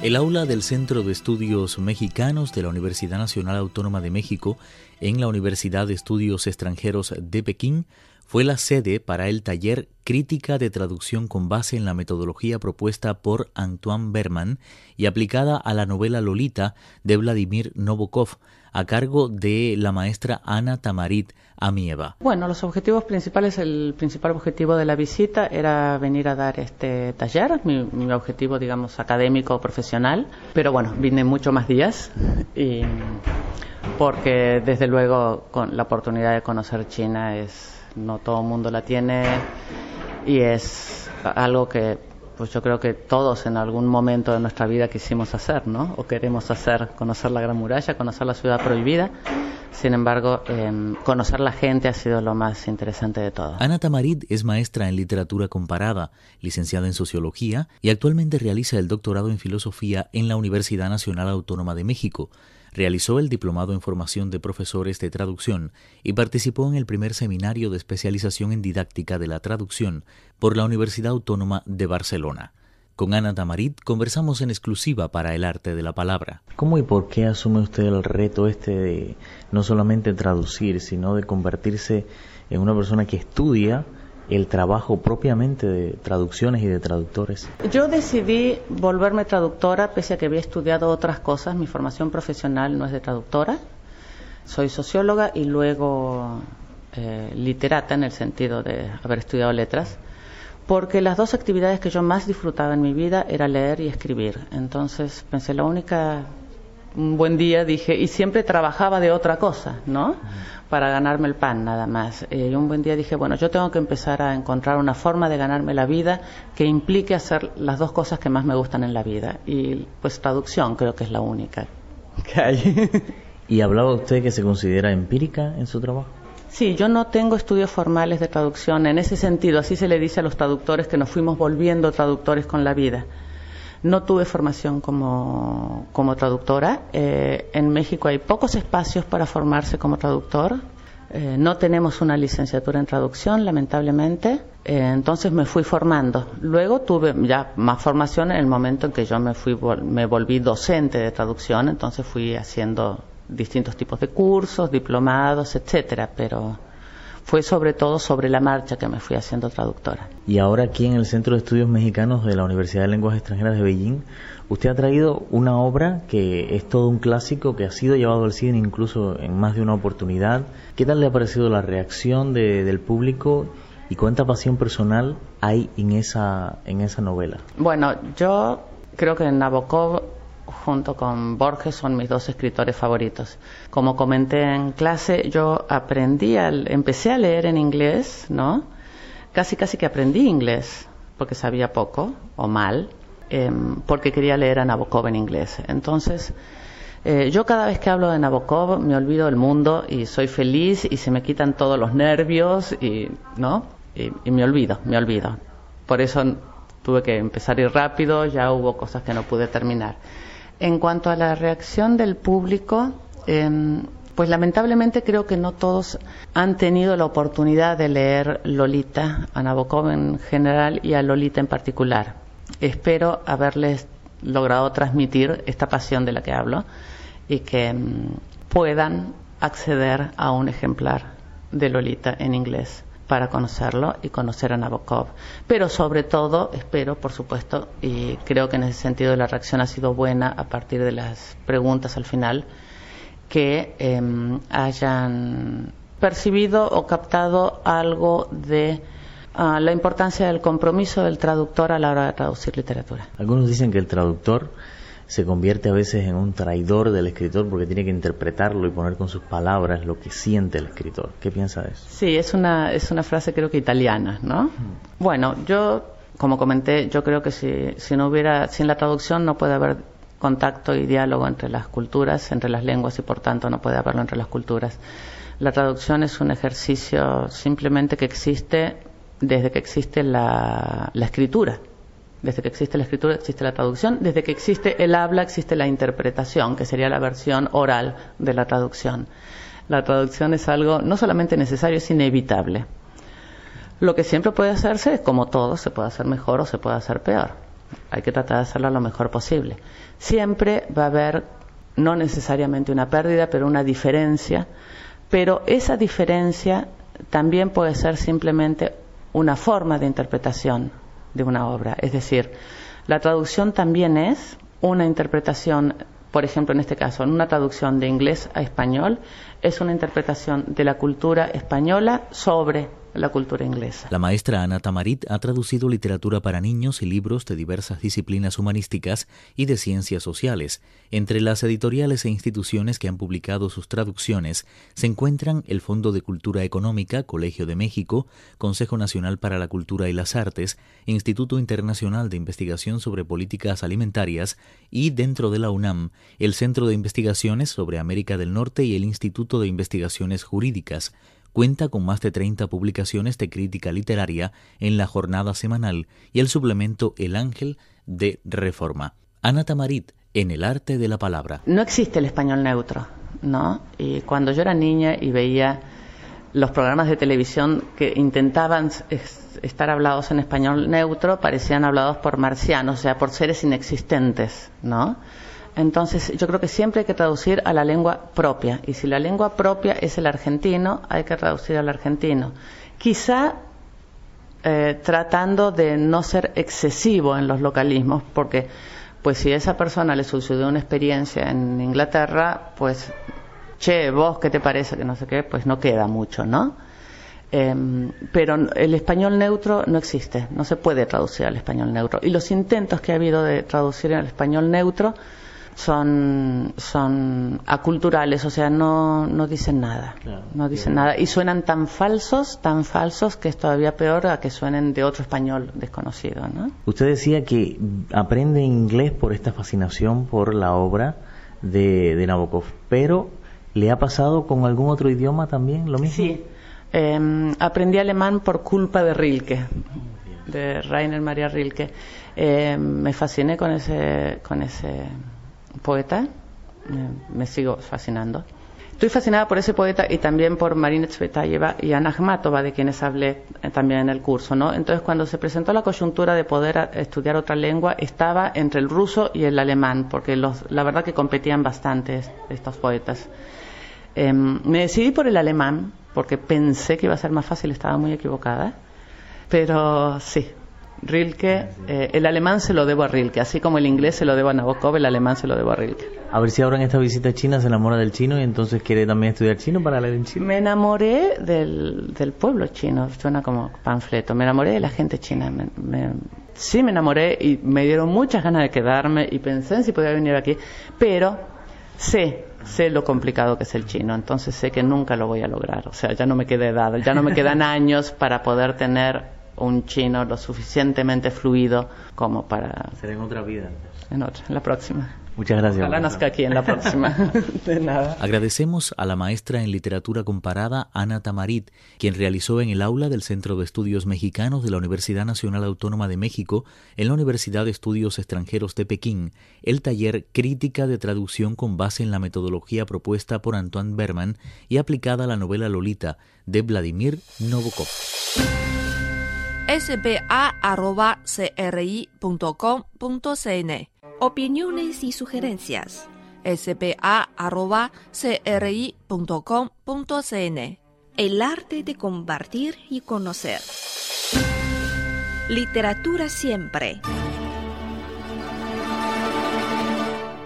El aula del Centro de Estudios Mexicanos de la Universidad Nacional Autónoma de México en la Universidad de Estudios Extranjeros de Pekín fue la sede para el taller Crítica de Traducción con base en la metodología propuesta por Antoine Berman y aplicada a la novela Lolita de Vladimir Novokov, a cargo de la maestra Ana Tamarit Amieva. Bueno, los objetivos principales, el principal objetivo de la visita era venir a dar este taller, mi, mi objetivo, digamos, académico o profesional, pero bueno, vine mucho más días y porque desde luego con la oportunidad de conocer China es no todo el mundo la tiene y es algo que pues yo creo que todos en algún momento de nuestra vida quisimos hacer, ¿no? O queremos hacer, conocer la Gran Muralla, conocer la ciudad prohibida. Sin embargo, eh, conocer la gente ha sido lo más interesante de todo. Ana Tamarit es maestra en literatura comparada, licenciada en sociología y actualmente realiza el doctorado en filosofía en la Universidad Nacional Autónoma de México. Realizó el diplomado en formación de profesores de traducción y participó en el primer seminario de especialización en didáctica de la traducción por la Universidad Autónoma de Barcelona. Con Ana Tamarit conversamos en exclusiva para el arte de la palabra. ¿Cómo y por qué asume usted el reto este de no solamente traducir, sino de convertirse en una persona que estudia el trabajo propiamente de traducciones y de traductores? Yo decidí volverme traductora pese a que había estudiado otras cosas. Mi formación profesional no es de traductora. Soy socióloga y luego eh, literata en el sentido de haber estudiado letras. Porque las dos actividades que yo más disfrutaba en mi vida era leer y escribir. Entonces pensé, la única un buen día dije, y siempre trabajaba de otra cosa, ¿no? Para ganarme el pan nada más. Eh, y un buen día dije, bueno, yo tengo que empezar a encontrar una forma de ganarme la vida que implique hacer las dos cosas que más me gustan en la vida. Y pues traducción creo que es la única que hay. ¿Y hablaba usted que se considera empírica en su trabajo? Sí, yo no tengo estudios formales de traducción en ese sentido. Así se le dice a los traductores que nos fuimos volviendo traductores con la vida. No tuve formación como, como traductora. Eh, en México hay pocos espacios para formarse como traductor. Eh, no tenemos una licenciatura en traducción, lamentablemente. Eh, entonces me fui formando. Luego tuve ya más formación en el momento en que yo me fui, me volví docente de traducción. Entonces fui haciendo distintos tipos de cursos, diplomados, etcétera. Pero fue sobre todo sobre la marcha que me fui haciendo traductora. Y ahora aquí en el Centro de Estudios Mexicanos de la Universidad de Lenguas Extranjeras de Beijing, usted ha traído una obra que es todo un clásico que ha sido llevado al cine incluso en más de una oportunidad. ¿Qué tal le ha parecido la reacción de, del público y cuánta pasión personal hay en esa, en esa novela? Bueno, yo creo que en Nabokov junto con Borges son mis dos escritores favoritos. Como comenté en clase, yo aprendí, al, empecé a leer en inglés, ¿no? Casi, casi que aprendí inglés, porque sabía poco o mal, eh, porque quería leer a Nabokov en inglés. Entonces, eh, yo cada vez que hablo de Nabokov me olvido del mundo y soy feliz y se me quitan todos los nervios y, ¿no? Y, y me olvido, me olvido. Por eso tuve que empezar a ir rápido, ya hubo cosas que no pude terminar. En cuanto a la reacción del público, eh, pues lamentablemente creo que no todos han tenido la oportunidad de leer Lolita, a Nabokov en general y a Lolita en particular. Espero haberles logrado transmitir esta pasión de la que hablo y que um, puedan acceder a un ejemplar de Lolita en inglés para conocerlo y conocer a Nabokov. Pero sobre todo, espero, por supuesto, y creo que en ese sentido la reacción ha sido buena a partir de las preguntas al final, que eh, hayan percibido o captado algo de uh, la importancia del compromiso del traductor a la hora de traducir literatura. Algunos dicen que el traductor se convierte a veces en un traidor del escritor porque tiene que interpretarlo y poner con sus palabras lo que siente el escritor. ¿Qué piensa de eso? Sí, es una, es una frase creo que italiana, ¿no? Bueno, yo, como comenté, yo creo que si, si no hubiera, sin la traducción no puede haber contacto y diálogo entre las culturas, entre las lenguas y por tanto no puede haberlo entre las culturas. La traducción es un ejercicio simplemente que existe desde que existe la, la escritura. Desde que existe la escritura existe la traducción, desde que existe el habla existe la interpretación, que sería la versión oral de la traducción. La traducción es algo no solamente necesario, es inevitable. Lo que siempre puede hacerse es como todo, se puede hacer mejor o se puede hacer peor. Hay que tratar de hacerlo lo mejor posible. Siempre va a haber, no necesariamente una pérdida, pero una diferencia, pero esa diferencia también puede ser simplemente una forma de interpretación de una obra. Es decir, la traducción también es una interpretación, por ejemplo, en este caso, en una traducción de inglés a español, es una interpretación de la cultura española sobre la cultura inglesa. La maestra Ana Tamarit ha traducido literatura para niños y libros de diversas disciplinas humanísticas y de ciencias sociales. Entre las editoriales e instituciones que han publicado sus traducciones se encuentran el Fondo de Cultura Económica, Colegio de México, Consejo Nacional para la Cultura y las Artes, Instituto Internacional de Investigación sobre Políticas Alimentarias y, dentro de la UNAM, el Centro de Investigaciones sobre América del Norte y el Instituto de Investigaciones Jurídicas cuenta con más de 30 publicaciones de crítica literaria en la jornada semanal y el suplemento El Ángel de Reforma. Ana Tamarit, en el arte de la palabra. No existe el español neutro, ¿no? Y cuando yo era niña y veía los programas de televisión que intentaban estar hablados en español neutro, parecían hablados por marcianos, o sea, por seres inexistentes, ¿no? Entonces, yo creo que siempre hay que traducir a la lengua propia. Y si la lengua propia es el argentino, hay que traducir al argentino. Quizá eh, tratando de no ser excesivo en los localismos, porque pues si a esa persona le sucedió una experiencia en Inglaterra, pues, che, vos, ¿qué te parece? Que no sé qué, pues no queda mucho, ¿no? Em, pero el español neutro no existe, no se puede traducir al español neutro. Y los intentos que ha habido de traducir al español neutro son, son aculturales, o sea, no, no dicen nada. no dicen nada. Y suenan tan falsos, tan falsos, que es todavía peor a que suenen de otro español desconocido. ¿no? Usted decía que aprende inglés por esta fascinación por la obra de, de Nabokov, pero ¿le ha pasado con algún otro idioma también lo mismo? Sí. Em, aprendí alemán por culpa de Rilke, de Rainer Maria Rilke. Em, me fasciné con ese, con ese poeta, me sigo fascinando. Estoy fascinada por ese poeta y también por Marina Tsvetaeva y Ana Akhmatova, de quienes hablé eh, también en el curso, ¿no? Entonces, cuando se presentó la coyuntura de poder estudiar otra lengua, estaba entre el ruso y el alemán, porque los, la verdad que competían bastante estos poetas. Em, me decidí por el alemán, porque pensé que iba a ser más fácil, estaba muy equivocada, pero sí, Rilke, eh, el alemán se lo debo a Rilke, así como el inglés se lo debo a Nabokov, el alemán se lo debo a Rilke. A ver si ahora en esta visita a China se enamora del chino y entonces quiere también estudiar chino para leer en chino. Me enamoré del, del pueblo chino, suena como panfleto, me enamoré de la gente china. sí me enamoré y me dieron muchas ganas de quedarme y pensé en si podía venir aquí, pero sé sé lo complicado que es el chino, entonces sé que nunca lo voy a lograr. O sea, ya no me queda edad, ya no me quedan años para poder tener un chino lo suficientemente fluido como para... Será en otra vida. En otra, en la próxima. Muchas gracias. Ojalá nazca aquí en la próxima. de nada. Agradecemos a la maestra en literatura comparada Ana Tamarit, quien realizó en el aula del Centro de Estudios Mexicanos de la Universidad Nacional Autónoma de México, en la Universidad de Estudios Extranjeros de Pekín, el taller Crítica de Traducción con base en la metodología propuesta por Antoine Berman y aplicada a la novela Lolita de Vladimir Novokov spa.cri.com.cn. Opiniones y sugerencias. spa.cri.com.cn. El arte de compartir y conocer. Literatura siempre.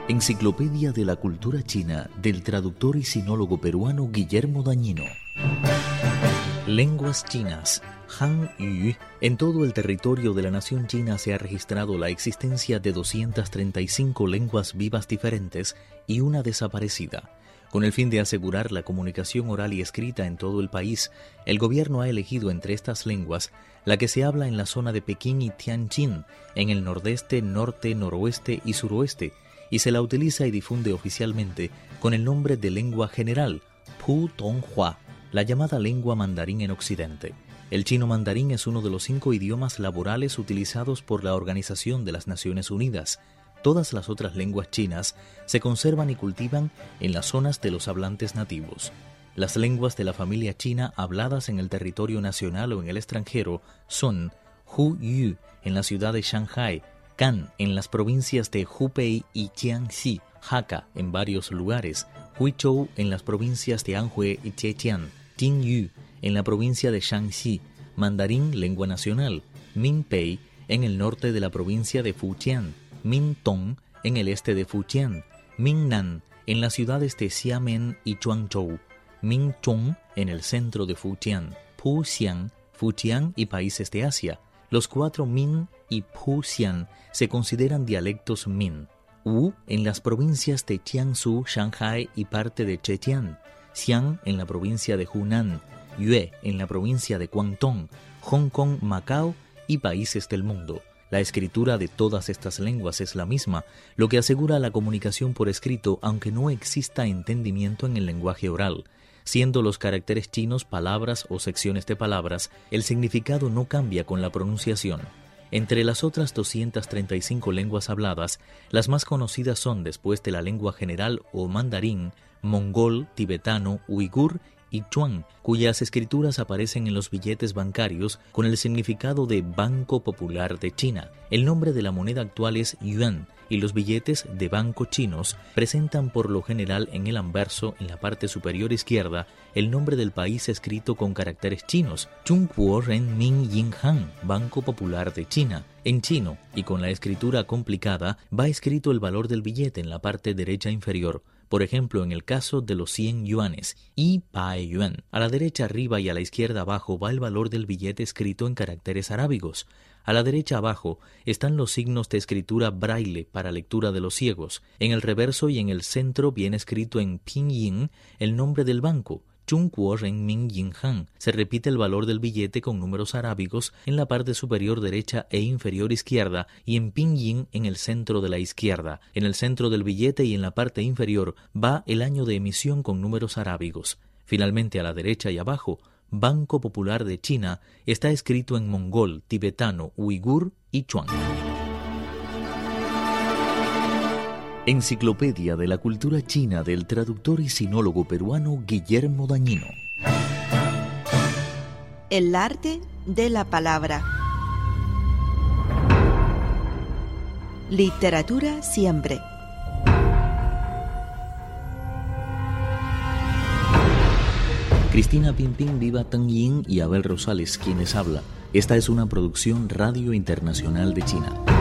Enciclopedia de la Cultura China del traductor y sinólogo peruano Guillermo Dañino. Lenguas chinas Han Yu. En todo el territorio de la nación china se ha registrado la existencia de 235 lenguas vivas diferentes y una desaparecida. Con el fin de asegurar la comunicación oral y escrita en todo el país, el gobierno ha elegido entre estas lenguas la que se habla en la zona de Pekín y Tianjin, en el nordeste, norte, noroeste y suroeste, y se la utiliza y difunde oficialmente con el nombre de lengua general, Pu Hua, la llamada lengua mandarín en Occidente. El chino mandarín es uno de los cinco idiomas laborales utilizados por la Organización de las Naciones Unidas, Todas las otras lenguas chinas se conservan y cultivan en las zonas de los hablantes nativos. Las lenguas de la familia china habladas en el territorio nacional o en el extranjero son Hu Yu en la ciudad de Shanghai, Kan en las provincias de Hubei y Jiangxi, Hakka en varios lugares, Huizhou en las provincias de Anhui y Zhejiang, Yu en la provincia de Shanxi, Mandarín lengua nacional, Minpei en el norte de la provincia de Fujian, Tong en el este de Fujian, Nan en las ciudades de Xiamen y Zhuangzhou, Chong en el centro de Fujian, Puxian, Fujian y países de Asia. Los cuatro Min y Puxian se consideran dialectos Min. Wu en las provincias de Jiangsu, Shanghai y parte de Zhejiang, Xiang en la provincia de Hunan, Yue en la provincia de Guangdong, Hong Kong, Macao y países del mundo. La escritura de todas estas lenguas es la misma, lo que asegura la comunicación por escrito aunque no exista entendimiento en el lenguaje oral. Siendo los caracteres chinos palabras o secciones de palabras, el significado no cambia con la pronunciación. Entre las otras 235 lenguas habladas, las más conocidas son, después de la lengua general o mandarín, mongol, tibetano, uigur y Chuan, cuyas escrituras aparecen en los billetes bancarios con el significado de Banco Popular de China. El nombre de la moneda actual es yuan y los billetes de banco chinos presentan por lo general en el anverso, en la parte superior izquierda, el nombre del país escrito con caracteres chinos, Chungguo Renmin Yinhan, Banco Popular de China. En chino, y con la escritura complicada, va escrito el valor del billete en la parte derecha inferior, por ejemplo, en el caso de los 100 yuanes, y Pai Yuan. A la derecha arriba y a la izquierda abajo va el valor del billete escrito en caracteres arábigos. A la derecha abajo están los signos de escritura braille para lectura de los ciegos. En el reverso y en el centro viene escrito en pinyin el nombre del banco, se repite el valor del billete con números arábigos en la parte superior derecha e inferior izquierda y en pinyin en el centro de la izquierda. En el centro del billete y en la parte inferior va el año de emisión con números arábigos. Finalmente a la derecha y abajo, Banco Popular de China está escrito en mongol, tibetano, uigur y chuang. Enciclopedia de la Cultura China del traductor y sinólogo peruano Guillermo Dañino. El arte de la palabra. Literatura siempre. Cristina Pimpín, Viva Tang Yin y Abel Rosales, quienes habla. Esta es una producción Radio Internacional de China.